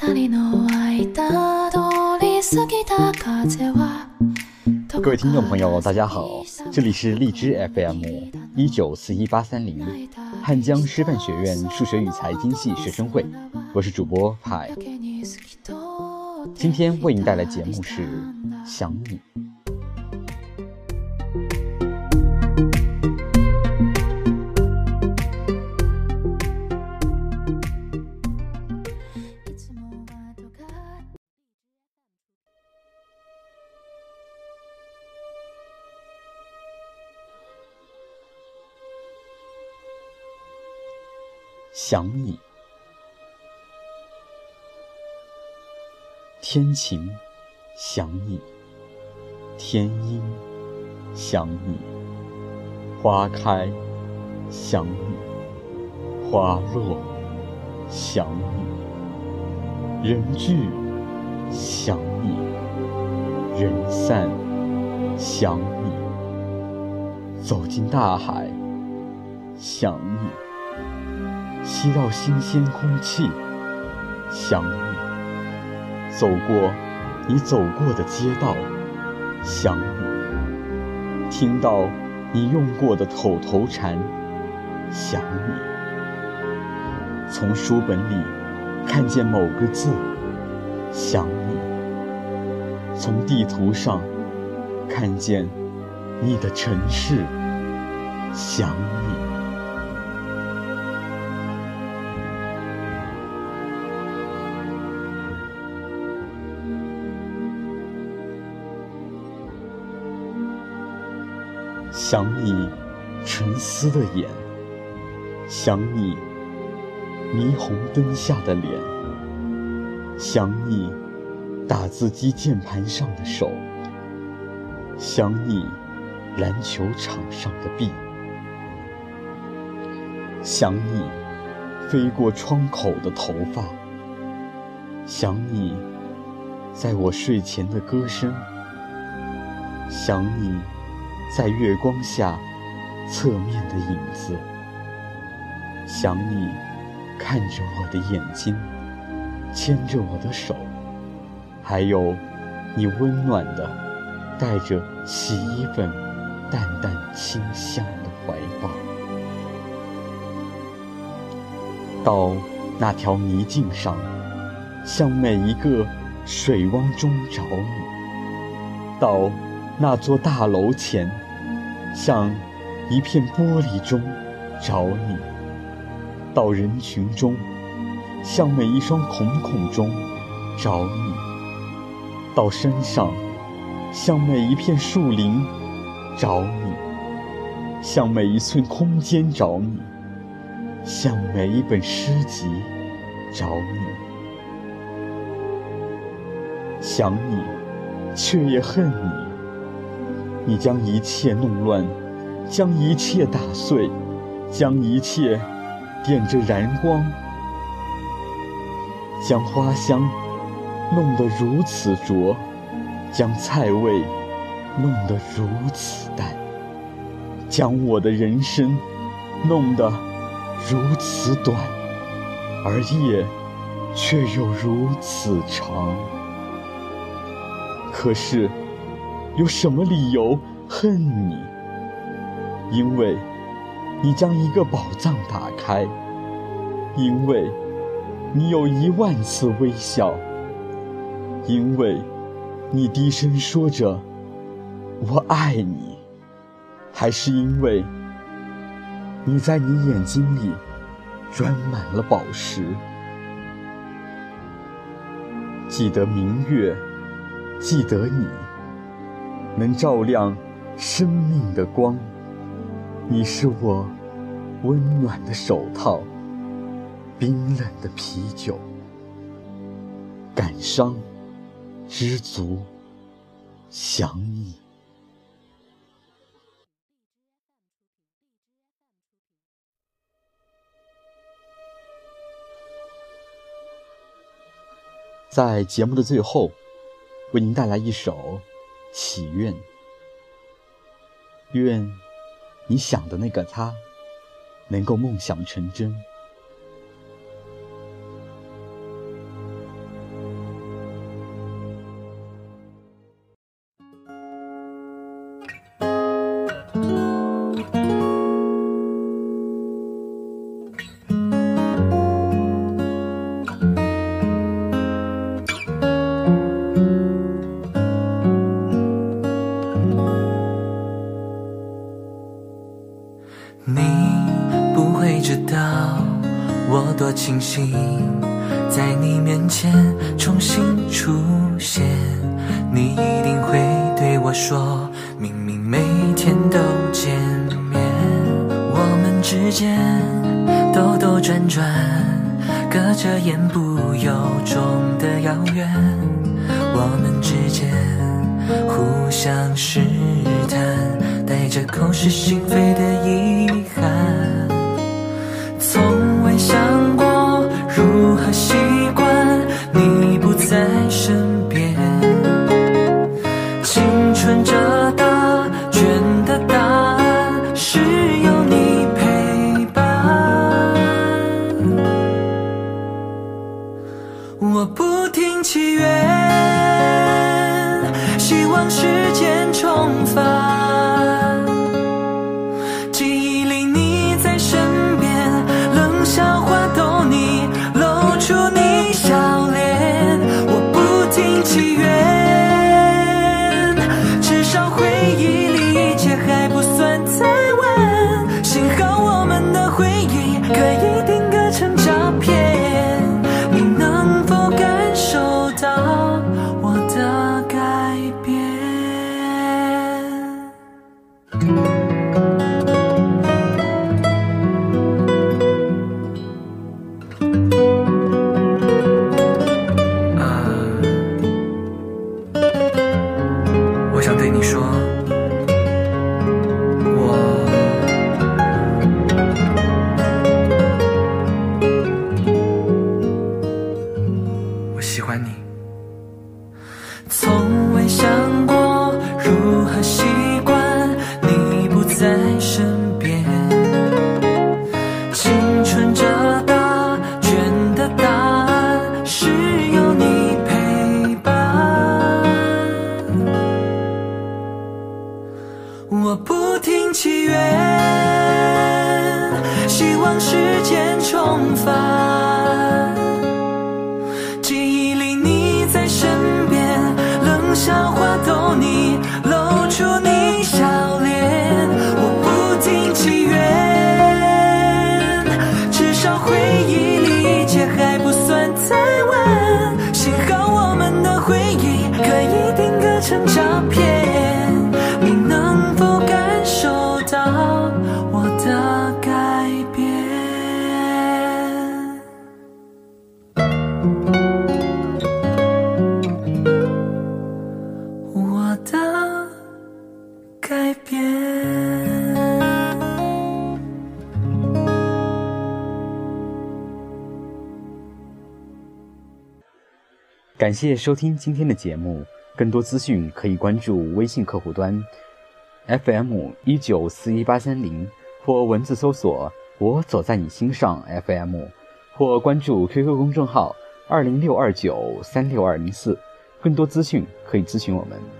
各位听众朋友，大家好，这里是荔枝 FM 一九四一八三零，汉江师范学院数学与财经系学生会，我是主播派。今天为您带来节目是想你。想你，天晴，想你；天阴，想你；花开，想你；花落，想你；人聚，想你；人散，想你；走进大海，想你。吸到新鲜空气，想你；走过你走过的街道，想你；听到你用过的口头禅，想你；从书本里看见某个字，想你；从地图上看见你的城市，想你。想你沉思的眼，想你霓虹灯下的脸，想你打字机键盘上的手，想你篮球场上的臂，想你飞过窗口的头发，想你在我睡前的歌声，想你。在月光下，侧面的影子，想你看着我的眼睛，牵着我的手，还有你温暖的带着洗衣粉淡淡清香的怀抱。到那条泥径上，向每一个水汪中找你。到。那座大楼前，像一片玻璃中找你；到人群中，像每一双瞳孔中找你；到山上，像每一片树林找你；像每一寸空间找你；像每一本诗集找你。想你，却也恨你。你将一切弄乱，将一切打碎，将一切点着燃光，将花香弄得如此浊，将菜味弄得如此淡，将我的人生弄得如此短，而夜却又如此长。可是。有什么理由恨你？因为，你将一个宝藏打开；因为，你有一万次微笑；因为，你低声说着“我爱你”，还是因为，你在你眼睛里装满了宝石？记得明月，记得你。能照亮生命的光，你是我温暖的手套，冰冷的啤酒，感伤，知足，想你。在节目的最后，为您带来一首。祈愿，愿你想的那个他能够梦想成真。星星在你面前重新出现。你一定会对我说，明明每天都见面，我们之间兜兜转转，隔着言不由衷的遥远，我们之间互相试探，带着口是心非的遗憾，纯着成照片，你能否感受到我的改变？我的改变。感谢收听今天的节目，更多资讯可以关注微信客户端 FM 一九四一八三零，或文字搜索“我走在你心上 FM”，或关注 QQ 公众号二零六二九三六二零四，更多资讯可以咨询我们。